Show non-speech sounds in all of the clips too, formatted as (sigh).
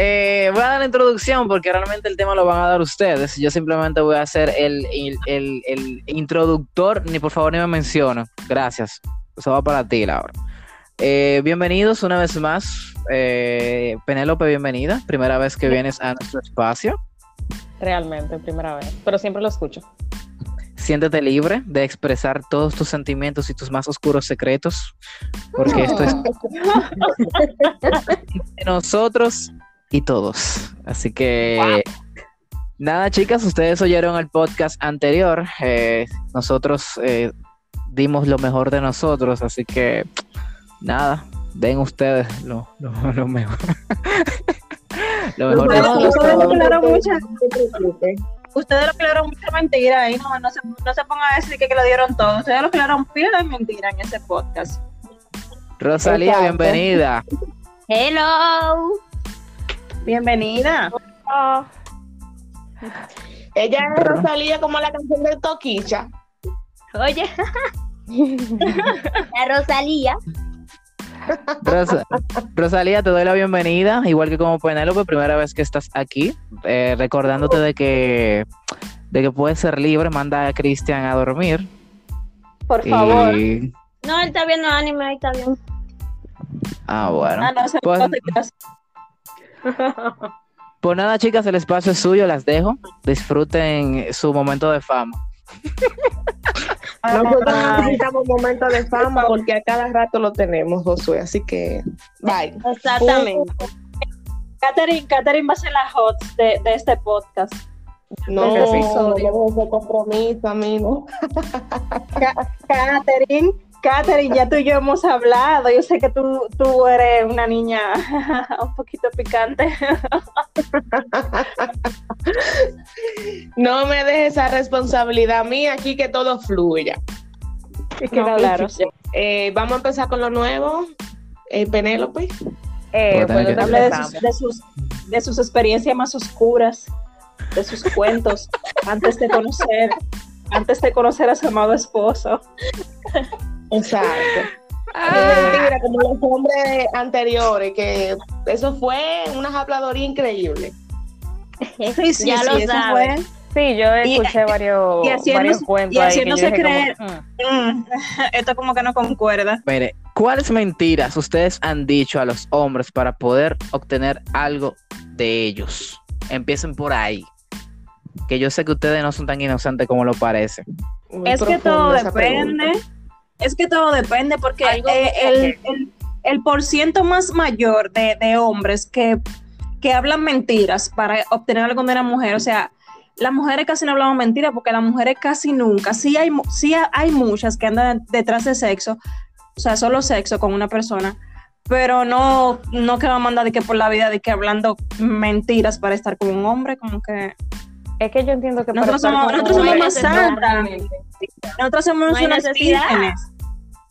Eh, voy a dar la introducción porque realmente el tema lo van a dar ustedes. Yo simplemente voy a hacer el, introductor, ni por favor ni me menciono. Gracias. Eso va para ti, Laura. Eh, bienvenidos una vez más. Eh, Penélope, bienvenida. Primera vez que vienes a nuestro espacio. Realmente, primera vez. Pero siempre lo escucho. Siéntete libre de expresar todos tus sentimientos y tus más oscuros secretos, porque esto es (laughs) nosotros y todos. Así que nada, chicas, ustedes oyeron el podcast anterior. Eh, nosotros eh, dimos lo mejor de nosotros, así que nada, den ustedes lo, mejor. (laughs) lo mejor de nosotros ustedes lo crearon mucha mentira y no, no, se, no se pongan a decir que, que lo dieron todo. Ustedes lo crearon pila de mentira en ese podcast. Rosalía, bienvenida. Hello. Bienvenida. Ella es Rosalía como la canción de Toquicha. Oye. la Rosalía. Rosalía, te doy la bienvenida, igual que como Penélope, primera vez que estás aquí, eh, recordándote de que, de que puedes ser libre, manda a Cristian a dormir. Por favor. No, él está viendo anime, ahí está bien. Ah, bueno. Ah, pues, pues nada, chicas, el espacio es suyo, las dejo. Disfruten su momento de fama. Nosotros necesitamos momentos de fama porque a cada rato lo tenemos, Josué. Así que, bye. Exactamente. Catherine, Catherine va a ser la hot de, de este podcast. No, no debo compromiso, amigo. Catherine Katherine, ya tú y yo hemos hablado. Yo sé que tú, tú eres una niña (laughs) un poquito picante. no me dejes esa responsabilidad a mí aquí que todo fluya. claro. Eh, vamos a empezar con lo nuevo. Eh, Penélope. Eh, bueno, de, sus, de, sus, de sus experiencias más oscuras, de sus cuentos, antes de conocer, antes de conocer a su amado esposo. Exacto. Ah. mentira, como los hombres anteriores, que eso fue una habladoría increíble. Sí, sí, ya lo sabes. Sí, yo escuché varios, y varios cuentos. Y haciéndose creer. Mm. Mm, (laughs) esto como que no concuerda. Mire, ¿cuáles mentiras ustedes han dicho a los hombres para poder obtener algo de ellos? Empiecen por ahí. Que yo sé que ustedes no son tan inocentes como lo parece. es que todo depende. Es que todo depende porque eh, el, el, por ciento más mayor de, hombres que, hablan mentiras para obtener algo de una mujer, o sea, las mujeres casi no hablamos mentiras porque las mujeres casi nunca, sí hay, sí hay muchas que andan detrás de sexo, o sea, solo sexo con una persona, pero no, no que va a mandar de que por la vida de que hablando mentiras para estar con un hombre, como que... Es que yo entiendo que nosotros somos, nosotros somos más santas. Nosotros somos unas vírgenes.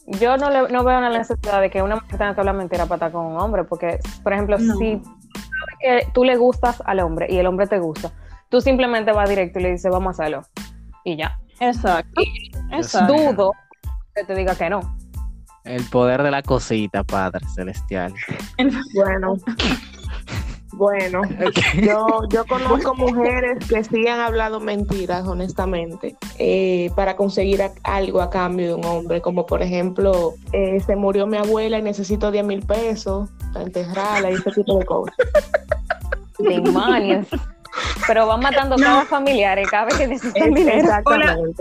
Yo no, le, no veo la necesidad de que una mujer tenga que hablar mentira para estar con un hombre, porque, por ejemplo, si que tú le gustas al hombre y el hombre te gusta, tú simplemente vas directo y le dices, vamos a hacerlo. Y ya. Exacto. Exacto. Dudo que te diga que no. El poder de la cosita, Padre Celestial. Bueno. (laughs) Bueno, (laughs) yo, yo (laughs) conozco mujeres que sí han hablado mentiras, honestamente, eh, para conseguir algo a cambio de un hombre, como por ejemplo, eh, se murió mi abuela y necesito 10 mil pesos para enterrarla y ese tipo de cosas. Demonios pero van matando cada familiar cada vez que necesitan dinero.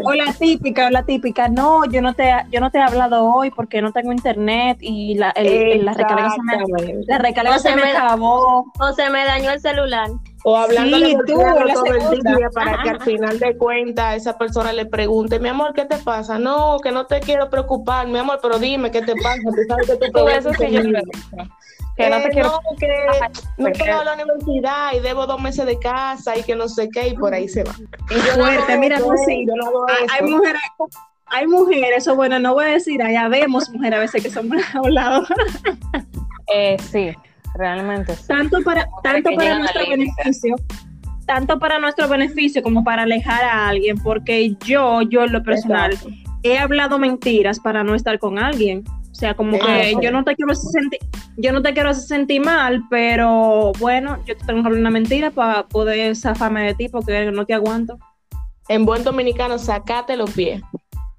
O la, típica, o la típica, no, yo no te yo no te he hablado hoy porque no tengo internet y la, la recarga se me, la recarga se, me, acabó. O se me dañó el celular. O hablando sí, tú, todo el día para que al final de cuentas esa persona le pregunte, mi amor, ¿qué te pasa? No, que no te quiero preocupar, mi amor, pero dime, ¿qué te pasa? Tú sabes que tú, eso sí yo que no te eh, quiero. No, que no quiero a la universidad y debo dos meses de casa y que no sé qué, y por ahí se va. Y yo Fuerte, mira, tú sí. hay, mujeres. Hay mujeres, o bueno, no voy a decir, allá vemos mujeres a veces que son habladoras. (laughs) eh, sí, realmente. Tanto para, tanto para nuestro beneficio, tanto para nuestro beneficio como para alejar a alguien, porque yo, yo en lo personal, he hablado mentiras para no estar con alguien. O sea, como que yo no te quiero sentir, yo no te quiero sentir mal, pero bueno, yo te tengo que hablar una mentira para poder zafarme de ti porque no te aguanto. En buen dominicano, sacate los pies.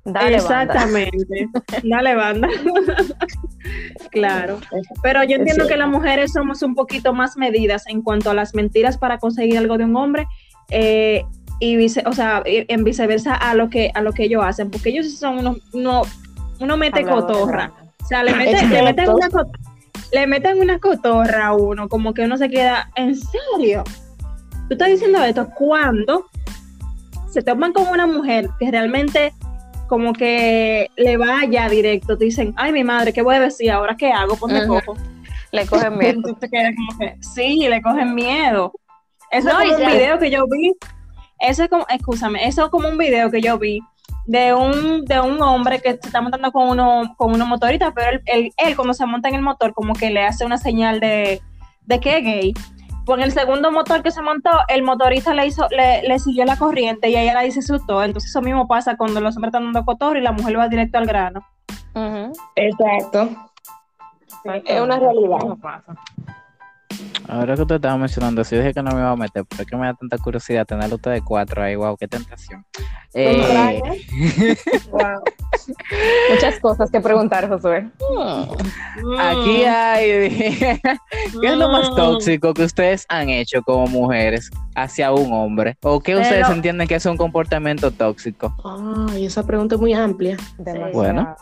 Dale, Exactamente. (laughs) Dale, banda. (laughs) claro. Pero yo entiendo que las mujeres somos un poquito más medidas en cuanto a las mentiras para conseguir algo de un hombre. Eh, y vice, o sea, en viceversa a lo que a lo que ellos hacen, porque ellos son unos, uno, uno mete cotorra. O sea, le meten, le meten, una, le meten una cotorra a uno, como que uno se queda, ¿en serio? Tú estás diciendo esto cuando se toman con una mujer que realmente como que le vaya directo, te dicen, ay, mi madre, ¿qué voy a decir ahora? ¿Qué hago? Ponte cojo. Le cogen miedo. (laughs) sí, le cogen miedo. Eso es como un video que yo vi. Eso es como, escúchame, eso es como un video que yo vi de un, de un hombre que se está montando con uno, con uno motorista, pero él, él, cuando se monta en el motor como que le hace una señal de, de que es gay. Pues en el segundo motor que se montó, el motorista le hizo, le, le siguió la corriente y ella la dice todo. Entonces eso mismo pasa cuando los hombres están dando cotor y la mujer va directo al grano. Exacto. Es una realidad. Ahora que usted estaba mencionando, si dije que no me iba a meter, pero es que me da tanta curiosidad tener ustedes cuatro ahí, wow, qué tentación. Eh... (laughs) Muchas cosas que preguntar, Josué. Aquí hay. (laughs) ¿Qué es lo más mm. tóxico que ustedes han hecho como mujeres hacia un hombre? ¿O qué ustedes entienden que es un comportamiento tóxico? Ay, esa pregunta es muy amplia. Bueno,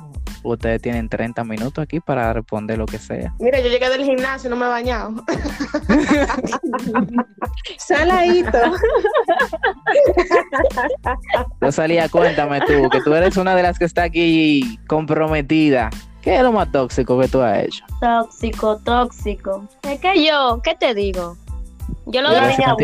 ustedes tienen 30 minutos aquí para responder lo que sea. Mira, yo llegué del gimnasio y no me he bañado. (laughs) Saladito. Rosalía, cuéntame tú, que tú eres una de las que está aquí comprometida. ¿Qué es lo más tóxico que tú has hecho? Tóxico, tóxico. Es que yo, ¿qué te digo? Yo lo dejo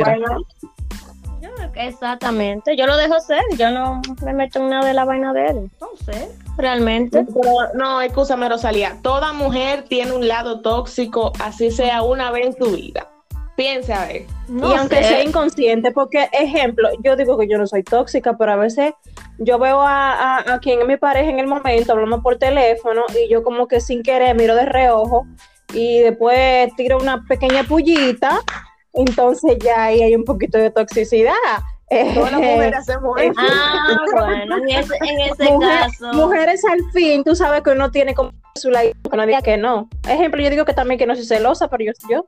exactamente, yo lo dejo ser, yo no me meto en nada de la vaina de él. No sé, realmente. no, escúchame, Rosalía. Toda mujer tiene un lado tóxico, así sea una vez en su vida. Piense a ver. y aunque sea inconsciente, porque, ejemplo, yo digo que yo no soy tóxica, pero a veces yo veo a, a, quien es mi pareja en el momento, hablando por teléfono, y yo como que sin querer miro de reojo, y después tiro una pequeña pullita, entonces ya ahí hay un poquito de toxicidad. Todas las mujeres (laughs) hacemos eso. Ah, (laughs) bueno, en ese, en (laughs) ese caso. Mujeres al fin, tú sabes que uno tiene como su lado, que no diga que no. Ejemplo, yo digo que también que no soy celosa, pero yo, yo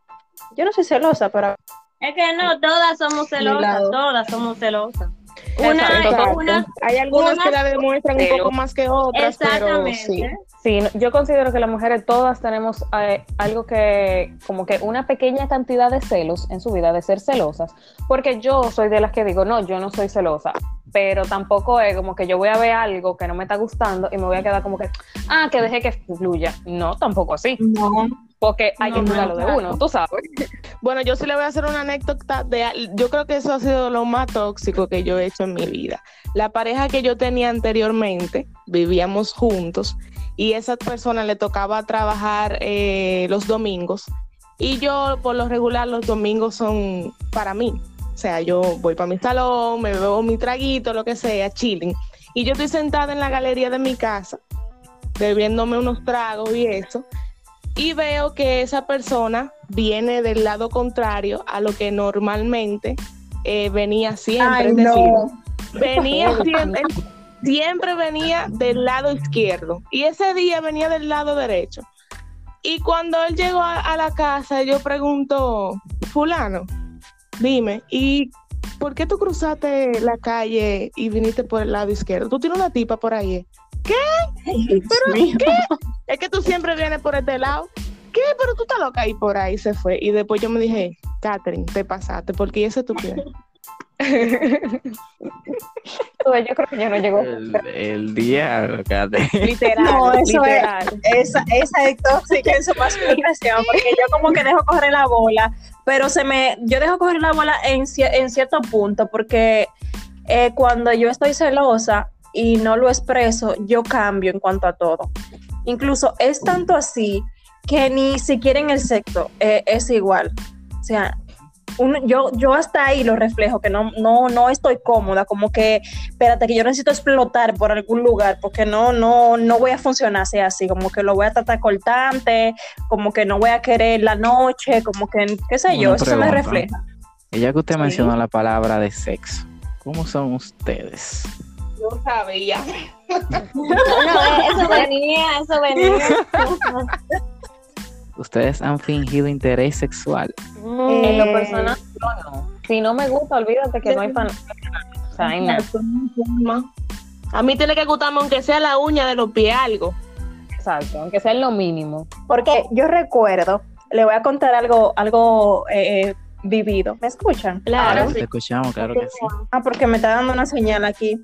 yo no soy celosa, pero... Es que no, todas somos celosas, todas somos celosas. Una, hay algunas que la demuestran un poco más que otras, pero sí. Sí, yo considero que las mujeres todas tenemos eh, algo que, como que una pequeña cantidad de celos en su vida, de ser celosas, porque yo soy de las que digo, no, yo no soy celosa, pero tampoco es como que yo voy a ver algo que no me está gustando y me voy a quedar como que, ah, que deje que fluya. No, tampoco así. No porque hay que cuidarlo de uno, tú sabes. (laughs) Bueno, yo sí le voy a hacer una anécdota de, yo creo que eso ha sido lo más tóxico que yo he hecho en mi vida. La pareja que yo tenía anteriormente, vivíamos juntos y esa persona le tocaba trabajar eh, los domingos y yo por lo regular los domingos son para mí. O sea, yo voy para mi salón, me bebo mi traguito, lo que sea, chilling. Y yo estoy sentada en la galería de mi casa, bebiéndome unos tragos y eso y veo que esa persona viene del lado contrario a lo que normalmente eh, venía siempre. es decir, (laughs) venía siempre, siempre venía del lado izquierdo y ese día venía del lado derecho. Y cuando él llegó a, la casa, yo pregunto, fulano, dime, ¿y por qué tú cruzaste la calle y viniste por el lado izquierdo? ¿Tú tienes una tipa por ahí? ¿Qué? ¿Pero qué? Es que tú siempre vienes por este lado. ¿Qué? Pero tú estás loca ahí por ahí se fue. Y después yo me dije, Catherine, te pasaste, porque ese es tu pie. (laughs) yo creo que ya no llegó. El, el diablo, Catherine. (laughs) Literal. No, eso literal. es. Esa, esa es tóxica en su más expresión, porque yo como que dejo correr la bola, pero se me. Yo dejo correr la bola en, en cierto punto, porque eh, cuando yo estoy celosa, y no lo expreso, yo cambio en cuanto a todo. Incluso es tanto así que ni siquiera en el sexo eh, es igual. O sea, yo, yo hasta ahí lo reflejo, que no, no, no estoy cómoda, como que, espérate, que yo necesito explotar por algún lugar, porque no, no, no voy a funcionar así, así, como que lo voy a tratar cortante, como que no voy a querer la noche, como que, qué sé yo, eso se me refleja. Y ya que usted mencionó la palabra de sexo, ¿cómo son ustedes? No sabía. No, eso venía, eso venía. ¿Ustedes han fingido interés sexual? en lo personal, no. Si no me gusta, olvídate que no hay pan. O sea, hay nada. A mí tiene que gustarme aunque sea la uña de los pies algo. Exacto, aunque sea lo mínimo. Porque yo recuerdo, le voy a contar algo, algo eh, vivido. ¿Me escuchan? Claro. Te escuchamos, claro que sí. Ah, porque me está dando una señal aquí.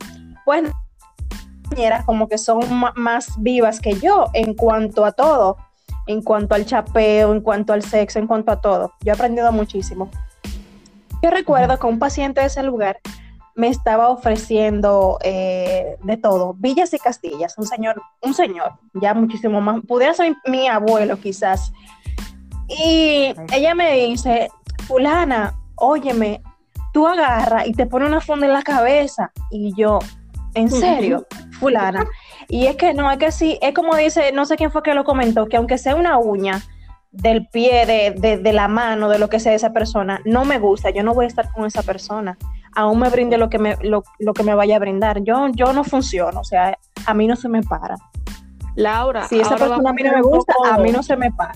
Pues como que son más vivas que yo en cuanto a todo en cuanto al chapeo, en cuanto al sexo, en cuanto a todo. Yo he aprendido muchísimo. Yo recuerdo que un paciente de ese lugar me estaba ofreciendo eh, de todo, villas y castillas, un señor, un señor, ya muchísimo más, pudiera ser mi, abuelo quizás. Y ella me dice, fulana, óyeme, tú agarra y te pone una funda en la cabeza. Y yo, ¿en serio? Fulana. Y es que no, es que sí, es como dice, no sé quién fue que lo comentó, que aunque sea una uña del pie, de, la mano, de lo que sea de esa persona, no me gusta, yo no voy a estar con esa persona. Aún me brinde lo que me, lo, que me vaya a brindar. Yo, yo no funciono, o sea, a mí no se me para. Laura, si esa persona a mí no me gusta, a mí no se me para.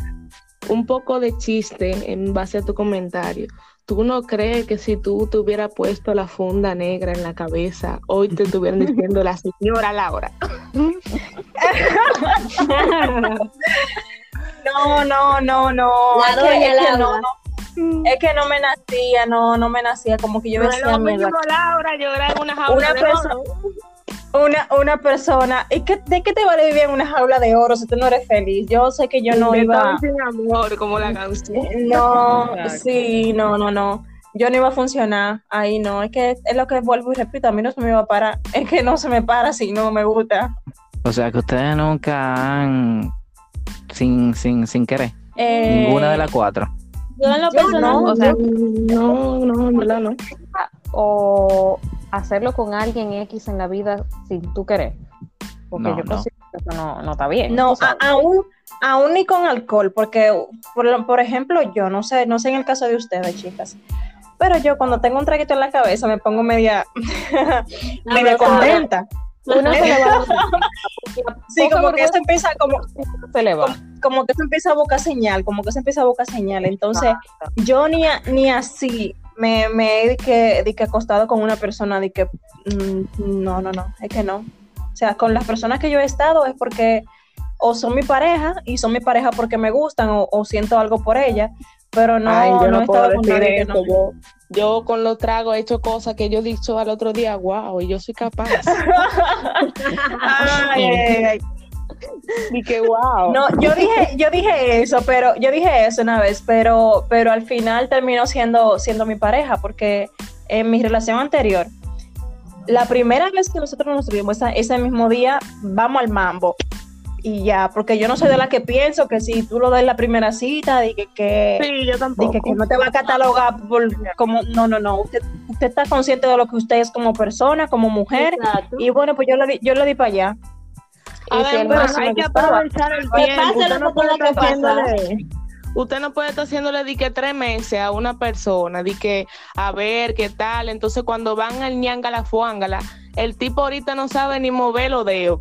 Un poco de chiste en base a tu comentario. ¿Tú no crees que si tú te hubieras puesto la funda negra en la cabeza, hoy te estuvieran diciendo la señora Laura? (laughs) no, no, no, no. La doña Laura. no, Es que no me nacía, no, no me nacía, como que yo decía, mira. Laura, llorar en una jaula una persona, una, una persona, ¿y qué, de qué te vale vivir en una jaula de oro si tú no eres feliz? Yo sé que yo no iba. Sin amor, como la canción. No, sí, no, no, no. Yo no iba a funcionar ahí, no. Es que es lo que vuelvo y repito, a mí no se me va a parar. (laughs) Es que no se me para si no me gusta. O sea, que ustedes nunca han. Sin, sin, sin querer. Eh, Ninguna de las cuatro. Yo en lo personal, o sea, no, no, no, no. O hacerlo con alguien X en la vida sin tú querer. Porque yo considero que eso no, no está bien. No, aún, aún ni con alcohol, porque, por, por, ejemplo, yo no sé, no sé en el caso de ustedes, chicas, pero yo cuando tengo un traguito en la cabeza me pongo media, (laughs) media contenta. Uno se le va (laughs) sí, como que eso empieza como, se le va. Como, que eso empieza a boca señal, como que eso empieza a boca señal. Entonces, yo ni, ni así me, me he que, que acostado con una persona de que mm, no, no, no, es que no. O sea, con las personas que yo he estado es porque o son mi pareja y son mi pareja porque me gustan o, siento algo por ella, pero no, yo no, he estado con nadie Yo, con los tragos he hecho cosas que yo he dicho al otro día, wow, y yo soy capaz. (laughs) Y que wow. No, yo dije, yo dije eso, pero yo dije eso una vez, pero, pero al final terminó siendo, siendo mi pareja, porque en mi relación anterior, la primera vez que nosotros nos tuvimos ese mismo día, vamos al mambo. Y ya, porque yo no soy de la que pienso que si tú lo das la primera cita, de que, que, que, no te va a catalogar por, como, no, no, no, usted, usted está consciente de lo que usted es como persona, como mujer, y bueno, pues yo lo, yo lo di para allá hay que aprovechar el tiempo. Usted no, puede estar haciéndole, usted no puede estar haciéndole di que tres meses a una persona, di que a ver qué tal. Entonces, cuando van al ñangala fuángala, el tipo ahorita no sabe ni mover los dedos.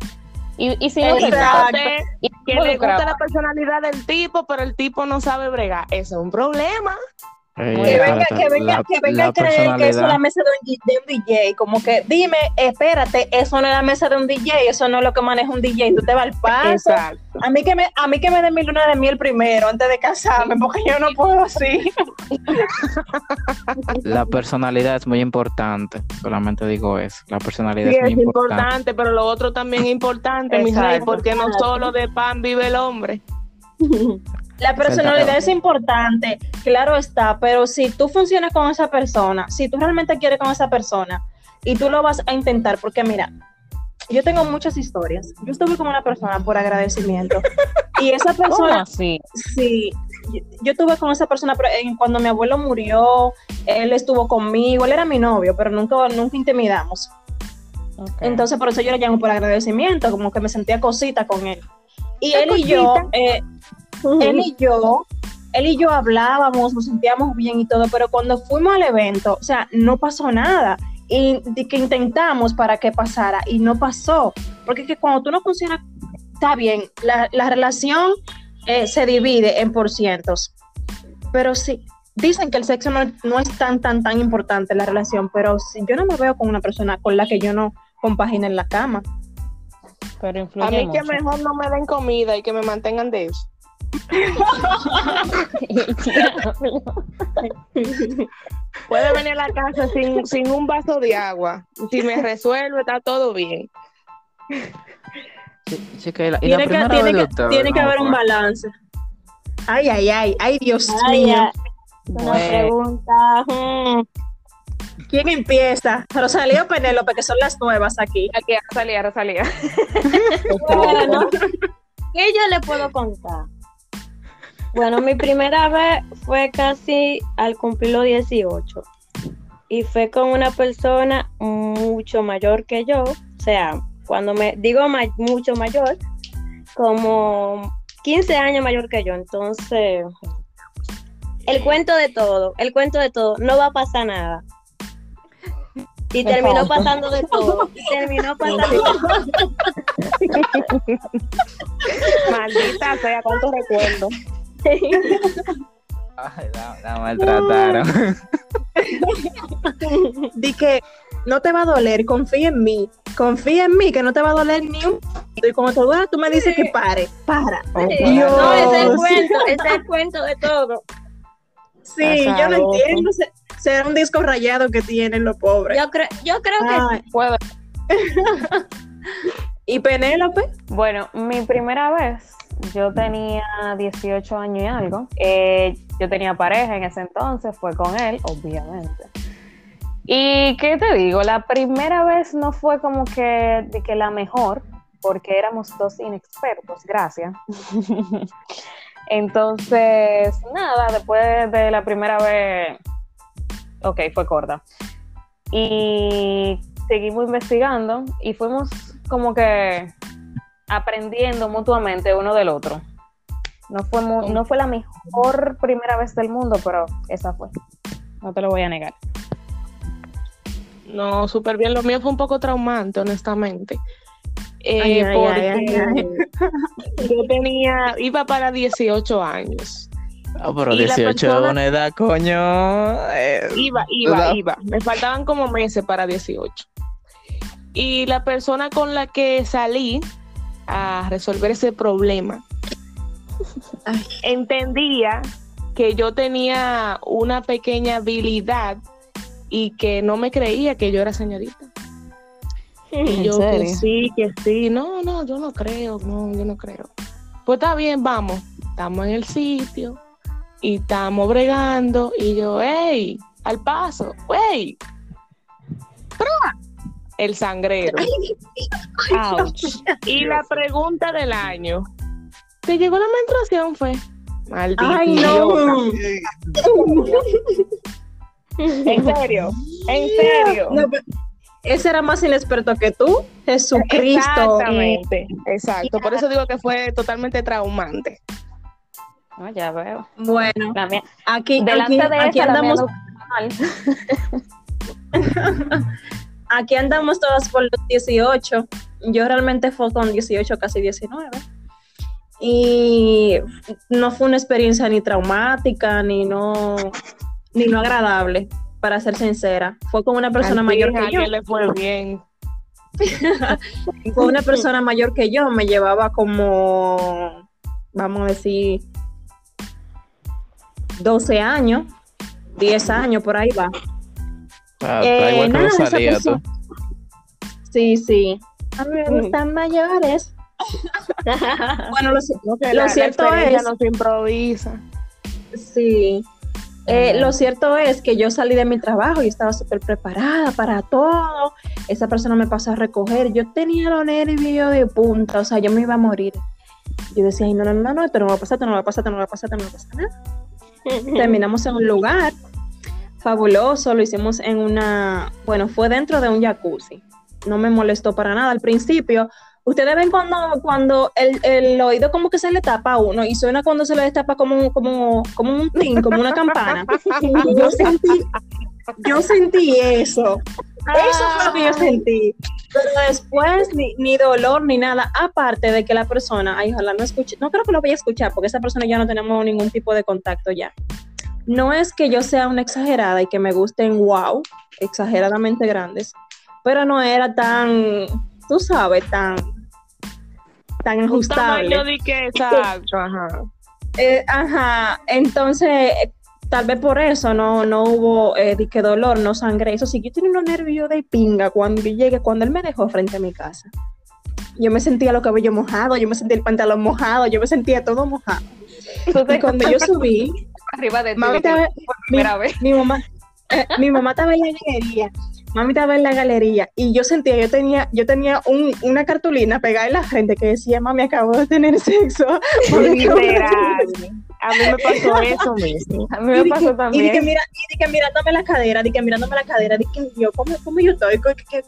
Y, y si no se que le gusta la personalidad del tipo, pero el tipo no sabe bregar. Eso es un problema que venga, que venga, que venga a creer que eso es la mesa de un, de un, DJ. Como que, dime, espérate, eso no es la mesa de un DJ, eso no es lo que maneja un DJ. Tú te vas al paso. A mí que me, a mí que me den mi luna de miel primero, antes de casarme, porque yo no puedo así. (laughs) La personalidad es muy importante. Solamente digo eso. La personalidad es muy importante. pero lo otro también es importante, mi rey, porque no solo de pan vive el hombre. La personalidad es importante, claro está, pero si tú funcionas con esa persona, si tú realmente quieres con esa persona y tú lo vas a intentar, porque mira, yo tengo muchas historias. Yo estuve con una persona por agradecimiento (laughs) y esa persona, sí, sí, yo, tuve con esa persona cuando mi abuelo murió, él estuvo conmigo, él era mi novio, pero nunca, nunca intimidamos. Entonces por eso yo le llamo por agradecimiento, como que me sentía cosita con él. Y él y yo, eh, él y yo, él y yo hablábamos, nos sentíamos bien y todo, pero cuando fuimos al evento, o sea, no pasó nada. Y que intentamos para que pasara y no pasó. Porque que cuando tú no funcionas, está bien, la, la relación eh, se divide en por cientos. Pero sí, dicen que el sexo no, no, es tan, tan, tan importante en la relación, pero si yo no me veo con una persona con la que yo no compagine en la cama. Pero a mí que mejor no me den comida y que me mantengan de eso. (laughs) Puede venir a la casa sin, sin un vaso de agua. Si me resuelve, está todo bien. tiene, que, haber un balance. Ay, ay, ay, ay, Dios mío. Una pregunta. ¿Quién empieza? Rosalía o Penélope, que son las nuevas aquí. Aquí, Rosalía, Rosalía. (laughs) bueno, ¿qué yo le puedo contar? Bueno, mi primera vez fue casi al cumplir los 18 y fue con una persona mucho mayor que yo, o sea, cuando me digo mucho mayor, como 15 años mayor que yo, entonces el cuento de todo, el cuento de todo, no va a pasar nada. (laughs) Y terminó pasando de todo. Y terminó pasando de todo. Maldita sea, cuánto recuerdo. (laughs) Ay, la, maltrataron. (laughs) Di que no te va a doler, confía en mí. Confía en mí, que no te va a doler ni un Y cuando te duele, tú me dices que pare. Para. Oh, no, es el cuento, es el cuento de todo. Sí, yo no entiendo. Será un disco rayado que tienen los pobres. Yo, creo, yo creo que sí. Puedo. (laughs) ¿Y Penélope? Bueno, mi primera vez yo tenía 18 años y algo. Eh, yo tenía pareja en ese entonces, fue con él, obviamente. Y qué te digo, la primera vez no fue como que, de que la mejor, porque éramos dos inexpertos, gracias. (laughs) entonces, nada, después de la primera vez, ok, fue corta. Y seguimos investigando y fuimos como que aprendiendo mutuamente uno del otro. No fue, no fue la mejor primera vez del mundo, pero esa fue. No te lo voy a negar. No, súper bien. Lo mío fue un poco traumante, honestamente. Eh, porque (laughs) yo tenía, iba para 18 años. Ah, pero 18 es una edad, coño. Eh, iba, iba, iba. Me faltaban como meses para 18. Y la persona con la que salí, a resolver ese problema, (laughs) entendía que yo tenía una pequeña habilidad y que no me creía que yo era señorita. (laughs) Y yo que sí, que sí, no, no, yo no creo, no, yo no creo. Pues está bien, vamos, estamos en el sitio y estamos bregando y yo, hey, al paso, wey, el sangrero. Y la pregunta del año. ¿Te llegó la menstruación? Fue. Maldito. Ay, no. en serio, en serio. ese era más inexperto que tú, Jesucristo. Exactamente, exacto. Por eso digo que fue totalmente traumante. No, ya veo. Bueno, aquí, delante de aquí andamos. (laughs) aquí andamos todas por los 18. Yo realmente fue con 18, casi 19. Y no fue una experiencia ni traumática, ni no, ni no agradable, para ser sincera. Fue con una persona mayor que yo. le fue bien. (laughs) fue una persona mayor que yo, me llevaba como, vamos a decir, 12 años, 10 años, por ahí va. Ah, eh, igual que Sí, sí. A mí me gustan mayores. (laughs) bueno, lo, cierto es. No se improvisa. Sí. Eh, lo cierto es que yo salí de mi trabajo y estaba súper preparada para todo. Esa persona me pasó a recoger. Yo tenía los nervios de punta, o sea, yo me iba a morir. Yo decía, ay, no, no, no, no, esto no va a pasar, esto no va a pasar, esto no va a pasar, esto no va a pasar nada. Terminamos en un lugar fabuloso, lo hicimos en una, bueno, fue dentro de un jacuzzi. No me molestó para nada al principio. Ustedes ven cuando, cuando el, el oído como que se le tapa a uno y suena cuando se le destapa como, como, como un tin, como una campana. (laughs) yo sentí, yo sentí eso. Eso fue lo que yo sentí. Pero después ni, ni, dolor ni nada. Aparte de que la persona, ay, ojalá no escuche, no creo que lo vaya a escuchar porque esa persona ya no tenemos ningún tipo de contacto ya. No es que yo sea una exagerada y que me gusten wow, exageradamente grandes, pero no era tan, tú sabes, tan, tan ajustable. Un de que exacto, ajá. Eh, ajá, entonces tal vez por eso no, no hubo eh, que dolor, no sangre. Eso sí, yo tenía unos nervios de pinga cuando yo llegué, cuando él me dejó frente a mi casa. Yo me sentía los cabellos mojados, yo me sentía el pantalón mojado, yo me sentía todo mojado. Entonces, cuando yo subí, arriba de ti, mi, mamá, eh, mi mamá estaba en la galería mami estaba en la galería y yo sentía, yo tenía, yo tenía un, una cartulina pegada en la frente que decía, mami, acabo de tener sexo. (laughs) (laughs) A mí me pasó (laughs) eso mismo. A mí me pasó también. Y de que, mira, y que mirándome la cadera, de que mirándome la cadera, de que yo, ¿cómo, cómo yo estoy?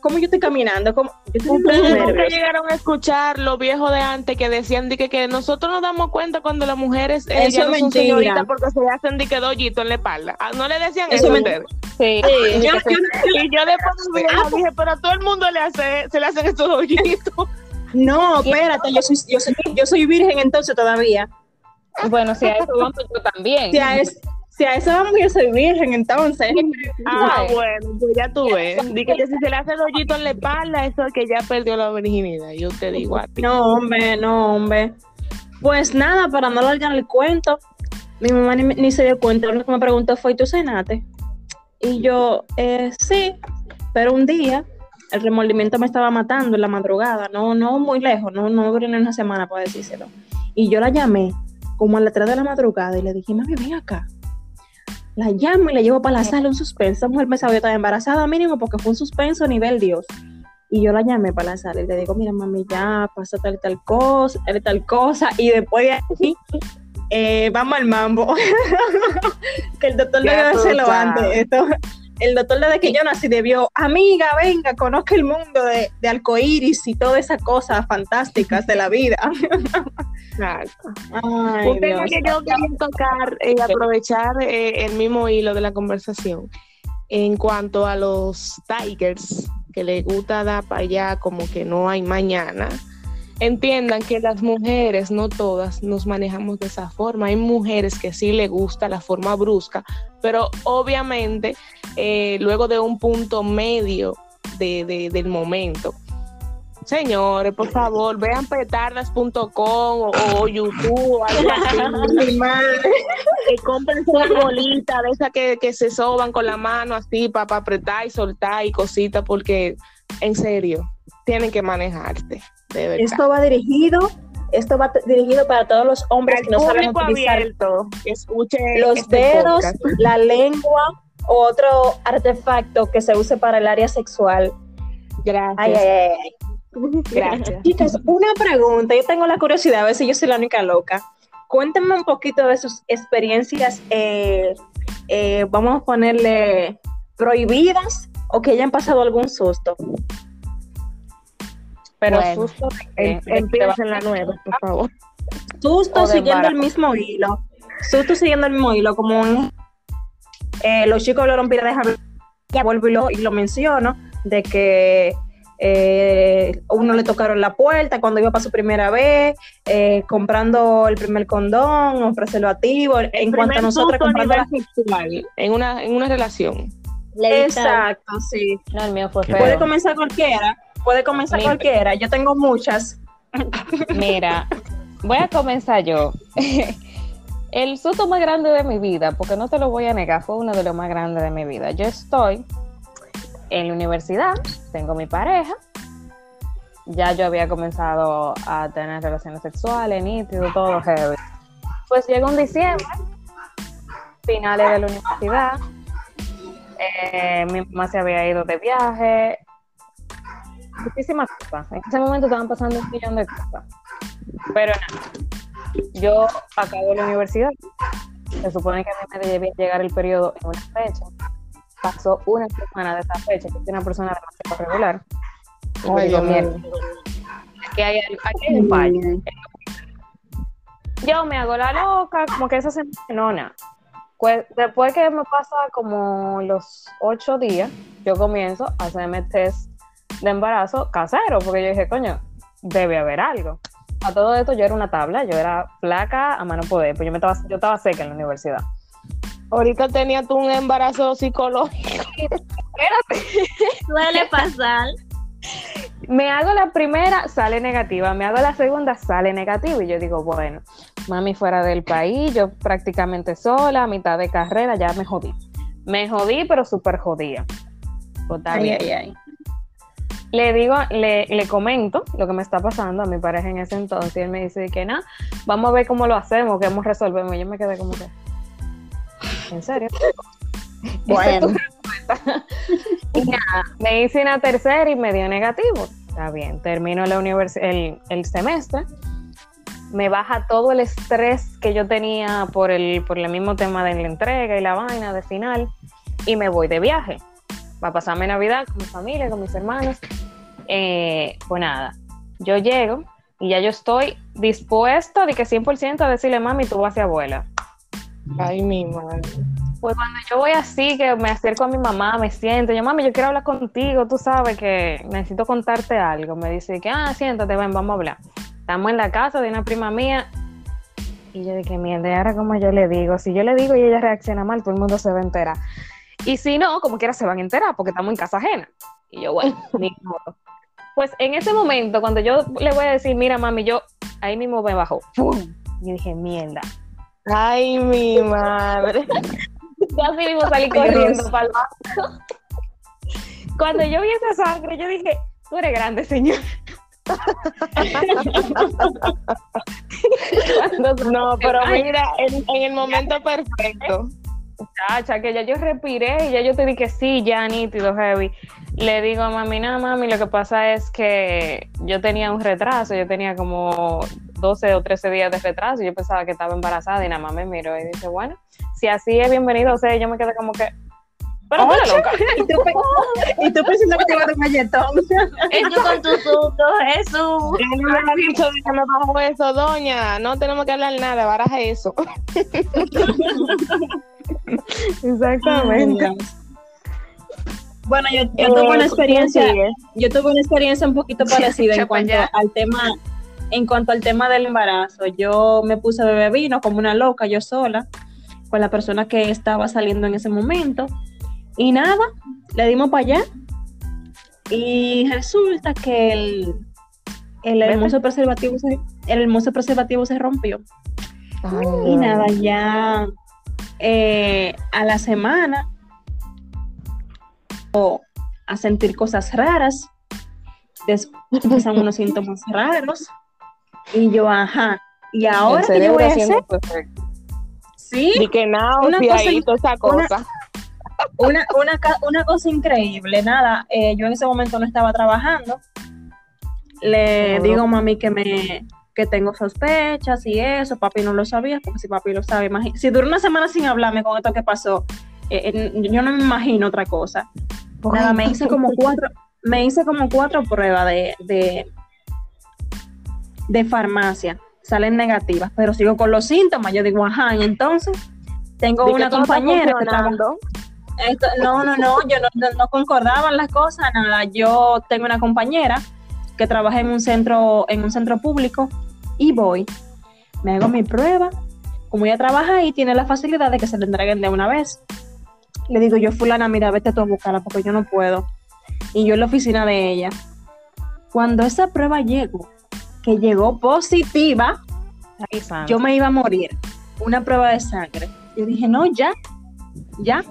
¿Cómo yo estoy caminando? ¿Cómo? Ustedes nunca llegaron a escuchar lo viejo de antes que decían de que, que nosotros nos damos cuenta cuando las mujeres eh, ya no son señoritas porque se hacen de que dollito en la espalda. Ah, ¿No le decían eso, a ustedes? Sí. sí. Yo, y yo después ah, dije, pero a todo el mundo le hace, se le hacen estos dollitos. No, (laughs) espérate, yo soy, yo soy, yo soy virgen entonces todavía. Bueno, si a eso vamos, yo también. Si a, si a eso vamos, yo soy virgen, entonces. Ah, bueno, pues ya tú ves. Dije que si se le hace el hoyito en la espalda, eso es que ya perdió la virginidad. Yo te digo a ti. No, hombre, no, hombre. Pues nada, para no alargar el cuento, mi mamá ni, se dio cuenta. Lo que me preguntó fue: ¿tú cenaste? Y yo, eh, sí, pero un día el remordimiento me estaba matando en la madrugada, no, no muy lejos, no, no duré una semana para decírselo. Y yo la llamé como a las 3 de la madrugada y le dije, mami, ven acá. La llamo y la llevo para la sala, un suspenso. Esa mujer me sabía estar embarazada mínimo porque fue un suspenso a nivel Dios. Y yo la llamé para la sala y le digo, mira, mami, ya pasó tal y tal cosa, tal y tal cosa. Y después de eh, vamos al mambo. (laughs) que el doctor debe hacerlo antes. Esto, el doctor desde que yo nací debió, amiga, venga, conozca el mundo de, de arcoíris y todas esas cosas fantásticas de la vida. (laughs) Un tema que yo quería tocar y aprovechar eh, el mismo hilo de la conversación en cuanto a los Tigers, que les gusta dar para allá como que no hay mañana. Entiendan que las mujeres, no todas, nos manejamos de esa forma. Hay mujeres que sí les gusta la forma brusca, pero obviamente eh, luego de un punto medio del momento Señores, por favor, vean petardas.com o, YouTube o algo así. (laughs) y compren una bolita de esas que, que, se soban con la mano así para apretar y soltar y cositas, porque en serio, tienen que manejarte. Esto va dirigido esto va dirigido para todos los hombres que no saben utilizar los este dedos, la lengua o otro artefacto que se use para el área sexual. Gracias. Gracias. Chicas, una pregunta. Yo tengo la curiosidad, a ver si yo soy la única loca. Cuéntenme un poquito de sus experiencias, eh, eh, vamos a ponerle prohibidas o que hayan pasado algún susto. Pero susto, em, empieza en la nueva, por favor. Susto siguiendo el mismo hilo. Susto siguiendo el mismo hilo, como eh, los chicos hablaron pila de ya vuelvo y lo, y lo menciono, de que eh, uno le tocaron la puerta cuando iba para su primera vez, eh, comprando el primer condón o preservativo, en cuanto a nosotros comprando la... sexual, en una, en una relación. Exacto, sí. Puede comenzar cualquiera, puede comenzar cualquiera. Yo tengo muchas. Mira, voy a comenzar yo. (laughs) el susto más grande de mi vida, porque no te lo voy a negar, fue uno de los más grandes de mi vida. Yo estoy en la universidad, tengo mi pareja, ya yo había comenzado a tener relaciones sexuales, nítido, todo heavy. Pues llegó un diciembre, finales de la universidad, eh, mi mamá se había ido de viaje, muchísimas cosas. En ese momento estaban pasando un millón de cosas. Pero nada, yo acabo la universidad. Se supone que a mí me debía llegar el periodo en una fecha. Pasó una semana de esa fecha, que soy una persona demasiado regular. Ay, Dios mío. Aquí hay, aquí hay un fallo. Yo me hago la loca, como que esa semana no, nada. Pues, después que me pasa como los ocho días, yo comienzo a hacerme test de embarazo casero, porque yo dije, coño, debe haber algo. A todo esto yo era una tabla, yo era flaca a mano poder, pues yo, me estaba, yo estaba seca en la universidad. Ahorita tenía tú un embarazo psicológico. (laughs) Suele pasar. Me hago la primera, sale negativa, me hago la segunda, sale negativa, y yo digo, bueno, mami fuera del país, yo prácticamente sola, a mitad de carrera, ya me jodí. Me jodí, pero súper jodía. Pues, Ay, ay, ay. Le digo, le, le comento lo que me está pasando a mi pareja en ese entonces, y él me dice que nada, vamos a ver cómo lo hacemos, qué hemos resolvemos. Y yo me quedé como que, ¿en serio? (laughs) Bueno, (laughs) Y nada, me hice una tercera y me dio negativo. Está bien, termino la univers el, el semestre. Me baja todo el estrés que yo tenía por el, por el mismo tema de la entrega y la vaina de final. Y me voy de viaje. Va a pasarme Navidad con mi familia, con mis hermanos. Eh, pues nada, yo llego y ya yo estoy dispuesta de que 100% a decirle, mami, tú vas a abuela. Ay, mi madre. Pues cuando yo voy así, que me acerco a mi mamá, me siento, yo mami, yo quiero hablar contigo, tú sabes que necesito contarte algo. Me dice que, ah, siéntate, ven, vamos a hablar. Estamos en la casa de una prima mía. Y yo dije, mierda, ¿y ahora como yo le digo, si yo le digo y ella reacciona mal, todo el mundo se va a enterar. Y si no, como quiera se van a enterar porque estamos en casa ajena. Y yo, bueno, (laughs) ni modo. Pues en ese momento, cuando yo le voy a decir, mira, mami, yo ahí mismo me bajó. ¡Pum! Y dije, mierda. Ay, mi madre. (laughs) Yo así mismo salí corriendo para el. Cuando yo vi esa sangre, yo dije, tú eres grande, señor. (laughs) No, pero mira, en, en el momento perfecto. Muchacha, que ya yo respiré y ya yo te dije sí, ya nítido, heavy. Le digo a mami, no, mami, lo que pasa es que yo tenía un retraso, yo tenía como 12 o 13 días de retraso, y yo pensaba que estaba embarazada y nada más me miró y dice, bueno, si así es bienvenido, o sea, yo me quedé como que, pero tú loca. y tú, y tú pensando que te iba a dar un galletón. (laughs) Eso con tu susto, Jesús. Él me ha dicho que me bajó eso, doña. No tenemos que hablar nada, baraja eso. (laughs) Exactamente. Bueno, yo, yo tuve una experiencia, Sigue. yo tuve una experiencia un poquito parecida en cuanto al tema, en cuanto al tema del embarazo. Yo me puse a beber vino como una loca, yo sola, con la persona que estaba saliendo en ese momento. Y nada, le dimos para allá. Y resulta que el, el hermoso preservativo se, el hermoso preservativo se rompió. Y nada, ya eh, a la semana o a sentir cosas raras. Después empiezan unos síntomas raros. Y yo, ajá. ¿Y ahora yo voy a hacer? perfecto. Sí, Y que Una náusea cosa- y toda esa una- cosa. una, una, una cosa increíble. Nada, eh, yo en ese momento no estaba trabajando. Le digo a mami que me que tengo sospechas y eso, papi no lo sabía, porque si papi lo sabe, si duró una semana sin hablarme con esto que pasó, eh, eh, yo no me imagino otra cosa. Nada, me hice como cuatro, me hice como cuatro pruebas de, de, de farmacia, salen negativas, pero sigo con los síntomas. Yo digo, ajá, y entonces tengo una compañera que. Esto- no, no, no, yo no, no, no concordaban las cosas, nada. Yo tengo una compañera que trabaja en un centro, en un centro público y voy, me hago mi prueba. Como ella trabaja ahí, tiene la facilidad de que se le entreguen de una vez. Le digo yo, fulana, mira, vete tú a buscarla porque yo no puedo. Y yo en la oficina de ella. Cuando esa prueba llegó, que llegó positiva, Ay, yo me iba a morir. Una prueba de sangre. Yo dije, no, ya, ya,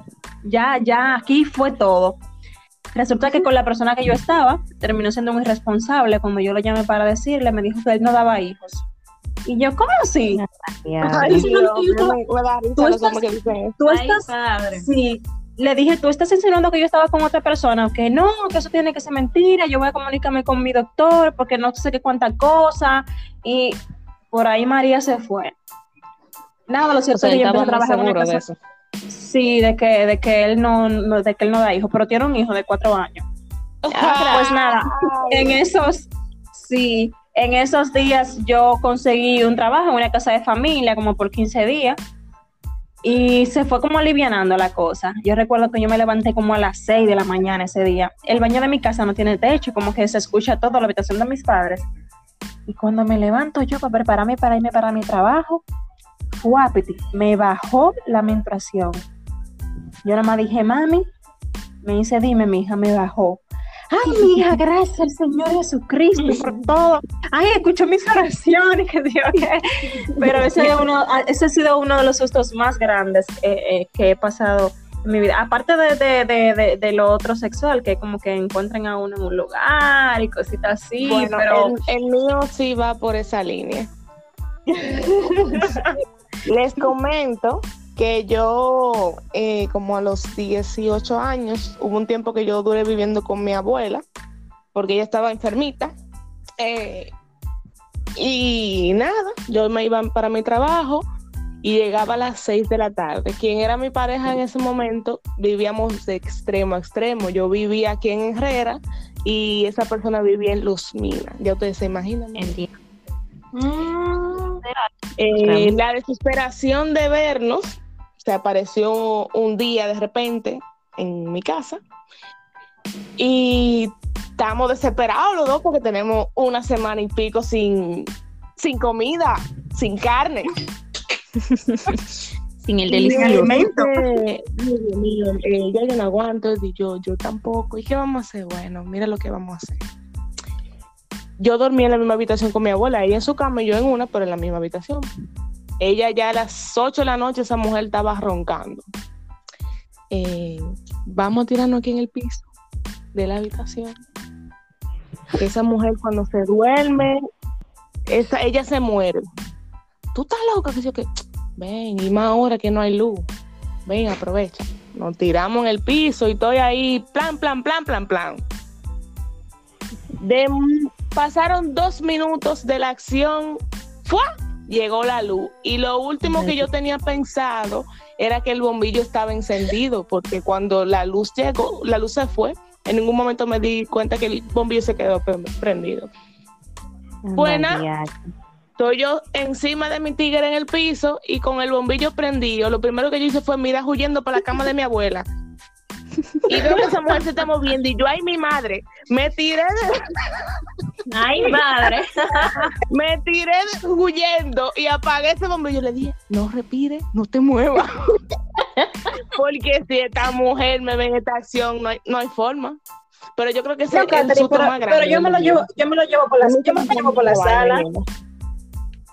ya, ya, aquí fue todo. Resulta que con la persona que yo estaba, terminó siendo muy responsable. Cuando yo lo llamé para decirle, me dijo que él no daba hijos. Y yo, ¿cómo así? Tú estás- Ay, sí, le dije, tú estás insinuando que yo estaba con otra persona, que no, que eso tiene que ser mentira, yo voy a comunicarme con mi doctor porque no sé qué cuánta cosa. Y por ahí María se fue. Nada, lo cierto es que yo empecé a trabajar en una casa. Sí, de que, de que él no, de que él no da hijo, pero tiene un hijo de cuatro años. pues nada, en esos, sí, en esos días yo conseguí un trabajo en una casa de familia como por 15 días y se fue como alivianando la cosa. Yo recuerdo que yo me levanté como a las 6 de la mañana ese día. El baño de mi casa no tiene techo, como que se escucha todo la habitación de mis padres. Y cuando me levanto yo para prepararme para irme para mi trabajo, guapiti, me bajó la menstruación. Yo nada más dije, mami, me dice, dime, mi hija, me bajó. Ay, mi hija, (laughs) gracias al Señor Jesucristo por todo. Ay, escucho mis oraciones, (laughs) que Dios. Pero ese, ese ha sido uno de los sustos más grandes eh, eh, que he pasado en mi vida. Aparte de, lo otro sexual, que como que encuentren a uno en un lugar y cositas así. pero el, mío sí va por esa línea. (laughs) Les comento que yo, eh, como a los 18 años, hubo un tiempo que yo duré viviendo con mi abuela, porque ella estaba enfermita. Eh, y nada, yo me iba para mi trabajo y llegaba a las 6 de la tarde. Quien era mi pareja en ese momento, vivíamos de extremo a extremo. Yo vivía aquí en Herrera y esa persona vivía en Luz. Ya ustedes se imaginan. Mm. Eh, la desesperación de vernos se apareció un día de repente en mi casa y estamos desesperados los dos porque tenemos una semana y pico sin, sin comida, sin carne. (laughs) sin el delicioso. Eh, ya yo no aguanto, y yo, yo tampoco. ¿Y qué vamos a hacer? Bueno, mira lo que vamos a hacer. Yo dormí en la misma habitación con mi abuela, ella en su cama y yo en una, pero en la misma habitación. Ella ya a las 8 de la noche, esa mujer estaba roncando. Eh, vamos a tirarnos aquí en el piso de la habitación. Esa mujer cuando se duerme, esa, ella se muere. Tú estás loca, que yo que, ven, y más ahora que no hay luz. Ven, aprovecha. Nos tiramos en el piso y estoy ahí, plan, plan, plan, plan, plan. De, pasaron dos minutos de la acción. ¡Fua! llegó la luz. Y lo último que yo tenía pensado era que el bombillo estaba encendido, porque cuando la luz llegó, la luz se fue. En ningún momento me di cuenta que el bombillo se quedó prendido. Buena. Estoy yo encima de mi tigre en el piso y con el bombillo prendido. Lo primero que yo hice fue mirar huyendo para la cama de mi abuela. Y veo que esa mujer se está moviendo y yo, ay, mi madre, me tiré de... (laughs) Ay, madre. (laughs) me tiré huyendo y apagué ese bombillo. Yo le dije, no respire, no te muevas. (laughs) Porque si esta mujer me ve en esta acción, no hay, no hay forma. Pero yo creo que ese es el susto más grande. Pero yo me lo llevo, yo me lo llevo por la, yo me lo llevo por la sala.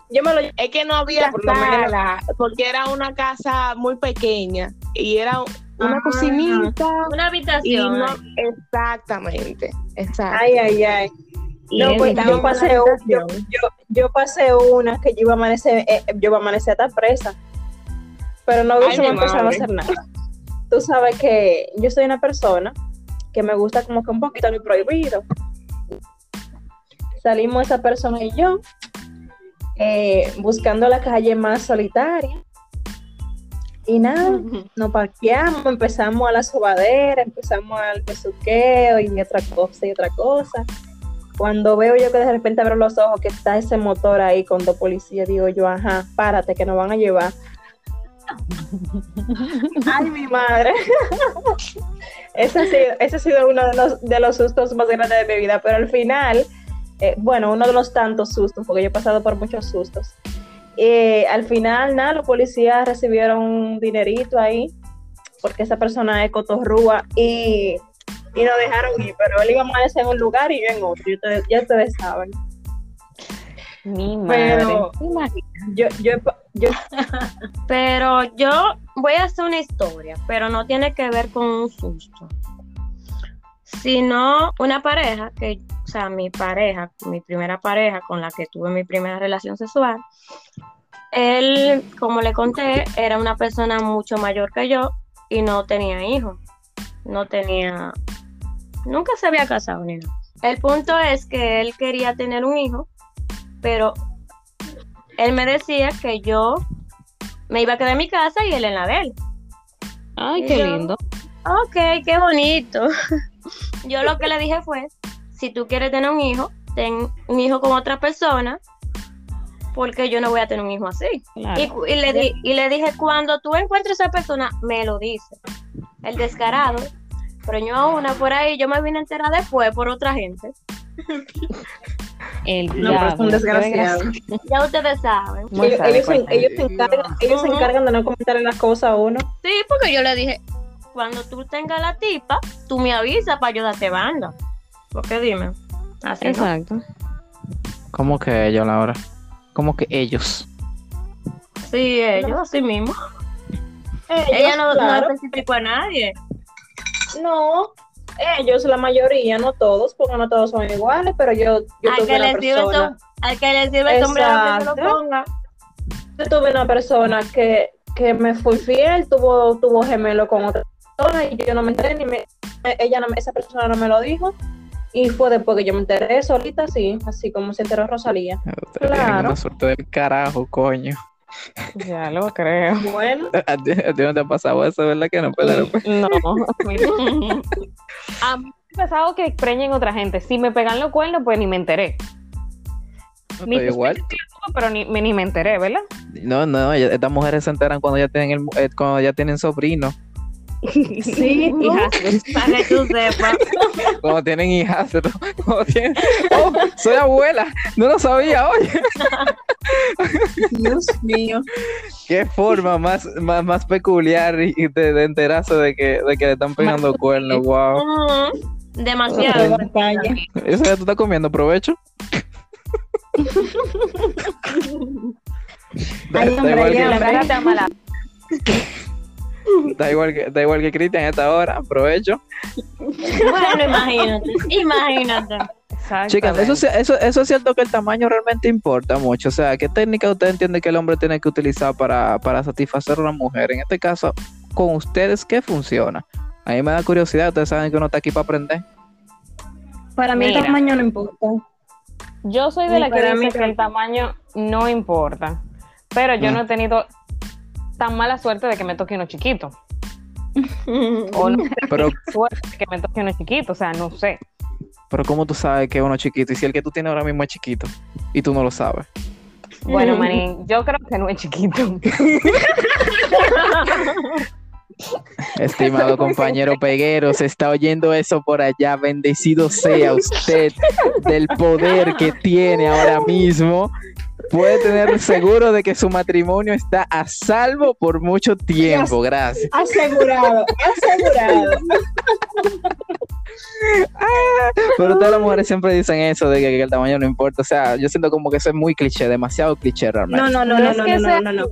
Yo me lo Es que no había sala, porque era una casa muy pequeña y era una ah, cocinita. Una habitación. exactamente, exacto. Ay, ay, ay. No, pues yo pasé, yo, yo, pasé una que yo iba a amanecer, eh, yo iba a amanecer hasta presa, pero no hubiese empezado a hacer nada. Tú sabes que yo soy una persona que me gusta como que un poquito lo prohibido. Salimos esa persona y yo eh, buscando la calle más solitaria y nada, nos parqueamos, empezamos a la sobadera, empezamos al besuqueo y otra cosa y otra cosa. Cuando veo yo que de repente abro los ojos que está ese motor ahí con dos policías, digo yo, ajá, párate que nos van a llevar. (laughs) Ay, mi madre. (laughs) ese, ha sido, ese ha sido uno de los, de los sustos más grandes de mi vida, pero al final, eh, bueno, uno de los tantos sustos, porque yo he pasado por muchos sustos. Eh, al final, nada, los policías recibieron un dinerito ahí, porque esa persona es cotorrúa y, y nos dejaron ir, pero él iba a amanecer en un lugar y yo en otro, ya ustedes saben. Mi madre. Pero yo, yo, yo, (laughs) pero yo voy a hacer una historia, pero no tiene que ver con un susto, sino una pareja que sea, mi pareja, mi primera pareja con la que tuve mi primera relación sexual, él, como le conté, era una persona mucho mayor que yo y no tenía hijos. No tenía, nunca se había casado ni nada. El punto es que él quería tener un hijo, pero él me decía que yo me iba a quedar en mi casa y él en la de él. Ay, qué lindo. Ok, qué bonito. (laughs) yo lo que le dije fue, si tú quieres tener un hijo, ten un hijo con otra persona, porque yo no voy a tener un hijo así. Y, le y le dije, cuando tú encuentres a esa persona, me lo dice. El descarado. Pero yo a una por ahí, yo me vine a enterar después por otra gente. El no, pero son desgraciados. Ya ustedes saben. Ellos, ellos, se, ellos, se, encargan, ellos se encargan de no comentarle las cosas a uno. Sí, porque yo le dije, cuando tú tengas la tipa, tú me avisas para ayudarte banda. Porque dime. Así Exacto. ¿no? ¿Cómo que ellos, Laura? ¿Cómo que ellos? Sí, ellos, así mismo. Ellos, Ella no, claro. no especificó a nadie. No, ellos, la mayoría, no todos, porque no todos son iguales, pero yo, yo Al tuve que, una le sirve el persona, al que le sirve el sombrero que se lo ponga. yo tuve una persona que, que me fui fiel, tuvo, tuvo gemelo con otra persona y yo no me enteré, ni me, ella no, esa persona no me lo dijo, y fue después que yo me enteré solita, así, así como se enteró Rosalía. Ustedes tienen Claro. una suerte del carajo, coño. Ya lo creo. Bueno, (laughs) ¿A ti, a ti no te ha pasado eso, verdad que no? Pero, No, mira. (laughs) A mí me ha pasado que preñen otra gente. Si me pegan los cuernos, pues ni me enteré. no Ni igual. Pero ni, me- ni me enteré, ¿verdad? No, no, ya- estas mujeres se enteran cuando ya tienen el, eh, cuando ya tienen sobrino, Sí, (laughs) hijas. Para que tú sepas. (laughs) cuando tienen hijastro, cuando tienen, oh, soy abuela, no lo sabía, oye. Dios mío. Qué forma más, más, más peculiar y de, de enterarse de que, de que le están pegando cuernos, wow. Demasiado. Eso ya tú estás comiendo, provecho. Ay, hombre, ya, La da igual que, da igual que Cristian a esta hora, provecho. Bueno, imagínate. Imagínate. Chicas, eso, eso, eso es cierto que el tamaño realmente importa mucho. O sea, ¿qué técnica usted entiende que el hombre tiene que utilizar para, para satisfacer a una mujer? En este caso, con ustedes, ¿qué funciona? A mí me da curiosidad, ustedes saben que uno está aquí para aprender. Para mí Mira. el tamaño no importa. Yo soy de la que dice que el tamaño no importa. Pero yo Mm. no he tenido tan mala suerte de que me toque uno chiquito. (laughs) O no Pero, suerte de que me toque uno chiquito. O sea, no sé. pero ¿cómo tú sabes que uno es chiquito? Y si el que tú tienes ahora mismo es chiquito y tú no lo sabes. Bueno, Marín, yo creo que no es chiquito. (laughs) Estimado compañero Peguero, se está oyendo eso por allá. Bendecido sea usted del poder que tiene ahora mismo. Puede tener seguro de que su matrimonio está a salvo por mucho tiempo. Gracias. Asegurado, asegurado. (laughs) Pero todas las mujeres siempre dicen eso de que, que el tamaño no importa. O sea, yo siento como que eso es muy cliché, demasiado cliché realmente. No, no, no, No no, es no, que no, no, no, no.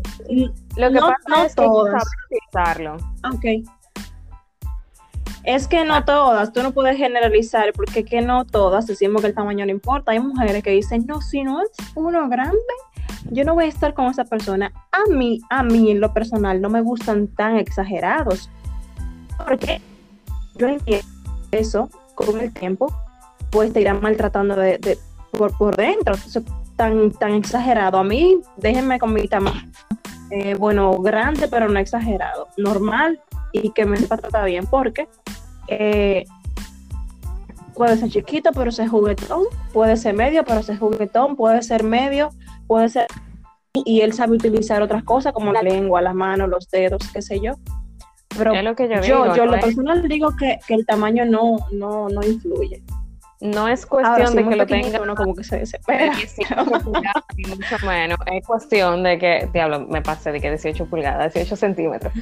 Lo que No, pasa no es que hay que saber utilizarlo. Ok. Es que no todas, tú no puedes generalizar porque que no todas decimos que el tamaño no importa. Hay mujeres que dicen, no, si no es uno grande, yo no voy a estar con esa persona. A mí, a mí en lo personal, no me gustan tan exagerados. Porque yo entiendo eso con el tiempo, pues te irán maltratando de, de- por, por dentro. Tan, tan exagerado. A mí, déjenme con mi tamaño. eh, bueno, grande, pero no exagerado. Normal y que me sepa tratar bien, porque eh, puede ser chiquito, pero ser juguetón, puede ser medio, pero ser juguetón, puede ser medio, puede ser. Y él sabe utilizar otras cosas como la lengua, las manos, los dedos, qué sé yo. Pero Es lo que yo yo, digo. yo no, lo es, personal digo que, que el tamaño no, no, no influye. No es Ahora, cuestión si de que lo tenga uno como que se desespera. 18 pulgadas, ni mucho menos. Es cuestión de que, diablo, me pasé de que 18 pulgadas, 18 centímetros.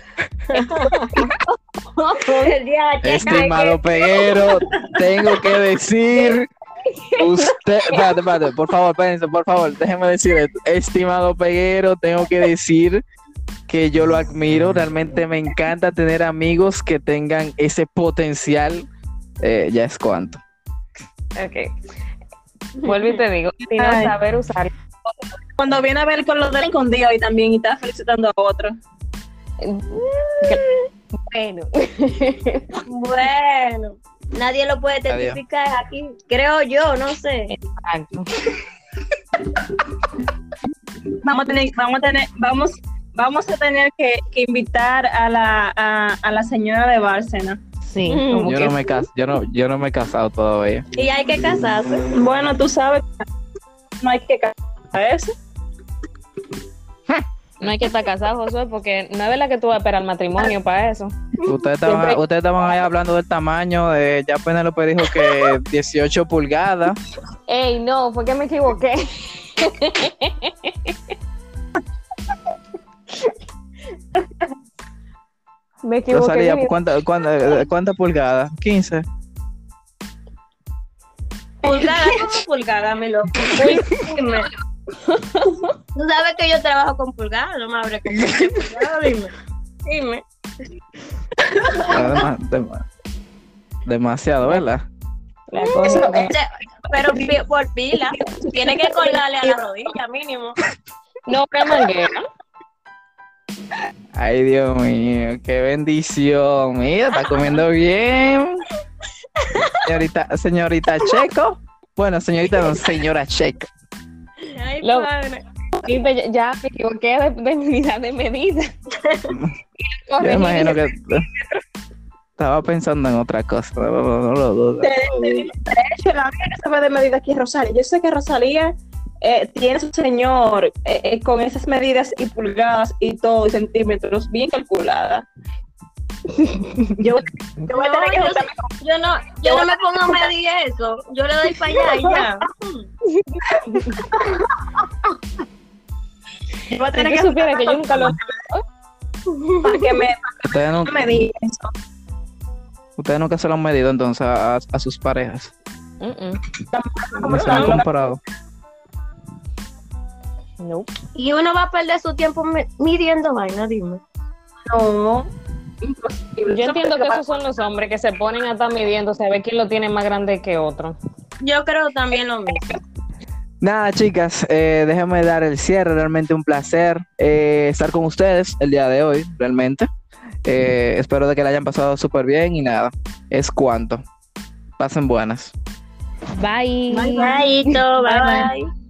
(laughs) Estimado Peguero, (laughs) tengo que decir. Usted, espérate, espérate, por favor, espérense, por favor, déjeme decir esto. Estimado Peguero, tengo que decir que yo lo admiro, realmente me encanta tener amigos que tengan ese potencial. Eh, ya es cuanto. Ok. Vuelvo y te digo, sino Ay. saber usarlo. Cuando viene a ver con los del escondido y también y está felicitando a otro. Bueno. (laughs) Bueno, nadie lo puede Adiós. testificar aquí. Creo yo, no sé. Exacto. vamos a tener, vamos a tener, vamos, vamos a tener que, que invitar a la, a, a, la señora de Bárcena. Sí. Yo no, me cas yo, no, yo no me he casado todavía. Y hay que casarse. Bueno, tú sabes, no hay que casarse. No hay que estar casado, Josué, porque no es verdad que tú vas a esperar el matrimonio para eso. Ustedes estaban, ustedes estaban ahí hablando del tamaño, de, ya Penelope dijo que (laughs) 18 pulgadas. Ey, no, fue que me equivoqué. (laughs) me equivoqué. Rosalía, ¿cuánta, cuánta, cuánta pulgadas? 15. Pulgada, (laughs) ¿cómo pulgada, mi loco? Dime. Tú sabes que yo trabajo con pulgada, no me abre con pulgada, dime. Dime. Además, dem demasiado, ¿verdad? La cosa que... Pero por pila, tiene que colgarle a la rodilla mínimo. No, qué manguera. Ay, Dios mío, qué bendición. Mira, está comiendo bien. Señorita, señorita Checo. Bueno, señorita, no, señora Checo. Ay, Lo- padre. Sí, pero ya- ya me equivoqué de, de unidad de medida. Yo me imagino que estaba pensando en otra cosa. No, no, no lo dudo. De hecho, la única que sabe de medida aquí es Rosalía. Yo sé que Rosalía eh, tiene su señor eh, eh, con esas medidas y pulgadas y todo, y centímetros bien calculadas. (laughs) Yo, yo voy a tener que No, yo, juntarme con- yo no, yo no me pongo a medir eso. Yo le doy para allá y ya. (laughs) yo voy a tener que supieras que yo nunca lo... para que me, Ustedes, nunca- me diga eso. ustedes nunca se lo han medido entonces a, a sus parejas. Mm, mm. No se lo han comparado. No. Y uno va a perder su tiempo mi- midiendo vaina, dime. No, imposible. Yo entiendo que esos son los hombres que se ponen a estar midiéndose a ver quién lo tiene más grande que otro. Yo creo también lo mismo. Nada, chicas, eh, déjenme dar el cierre. Realmente un placer eh, estar con ustedes el día de hoy, realmente. Eh, espero de que la hayan pasado súper bien y nada, es cuanto. Pasen buenas. Bye. Bye, bye. bye.